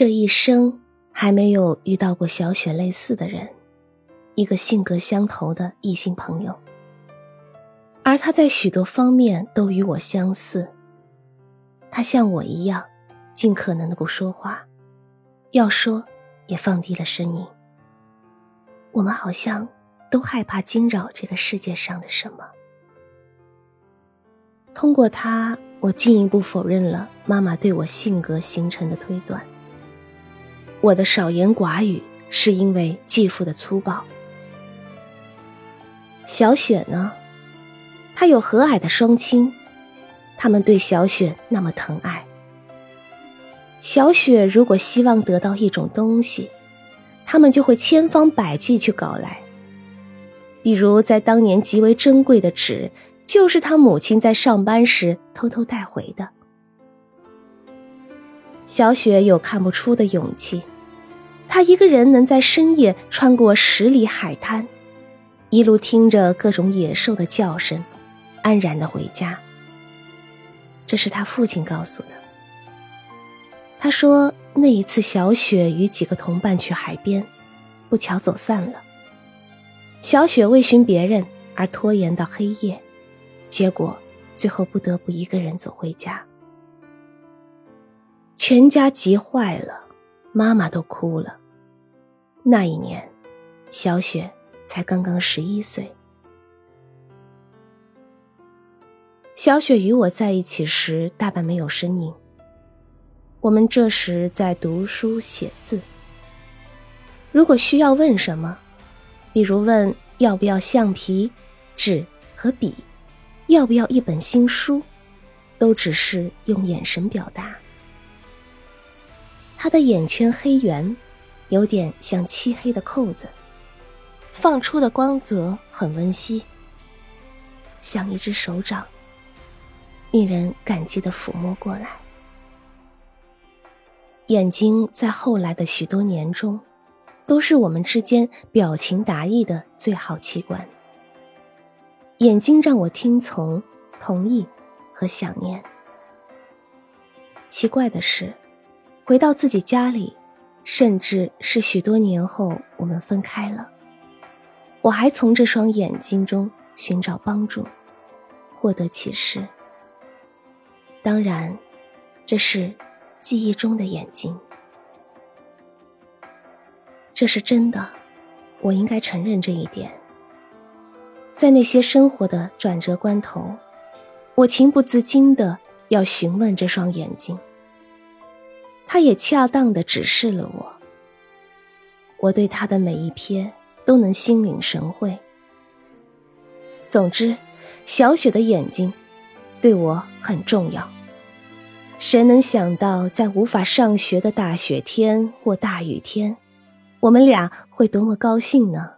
这一生还没有遇到过小雪类似的人，一个性格相投的异性朋友。而他在许多方面都与我相似。他像我一样，尽可能的不说话，要说也放低了声音。我们好像都害怕惊扰这个世界上的什么。通过他，我进一步否认了妈妈对我性格形成的推断。我的少言寡语是因为继父的粗暴。小雪呢？她有和蔼的双亲，他们对小雪那么疼爱。小雪如果希望得到一种东西，他们就会千方百计去搞来。比如在当年极为珍贵的纸，就是他母亲在上班时偷偷带回的。小雪有看不出的勇气。他一个人能在深夜穿过十里海滩，一路听着各种野兽的叫声，安然的回家。这是他父亲告诉的。他说那一次小雪与几个同伴去海边，不巧走散了。小雪为寻别人而拖延到黑夜，结果最后不得不一个人走回家。全家急坏了，妈妈都哭了。那一年，小雪才刚刚十一岁。小雪与我在一起时，大半没有声音。我们这时在读书写字。如果需要问什么，比如问要不要橡皮、纸和笔，要不要一本新书，都只是用眼神表达。他的眼圈黑圆。有点像漆黑的扣子，放出的光泽很温馨，像一只手掌，令人感激的抚摸过来。眼睛在后来的许多年中，都是我们之间表情达意的最好器官。眼睛让我听从、同意和想念。奇怪的是，回到自己家里。甚至是许多年后，我们分开了，我还从这双眼睛中寻找帮助，获得启示。当然，这是记忆中的眼睛，这是真的，我应该承认这一点。在那些生活的转折关头，我情不自禁的要询问这双眼睛。他也恰当的指示了我，我对他的每一篇都能心领神会。总之，小雪的眼睛对我很重要。谁能想到，在无法上学的大雪天或大雨天，我们俩会多么高兴呢？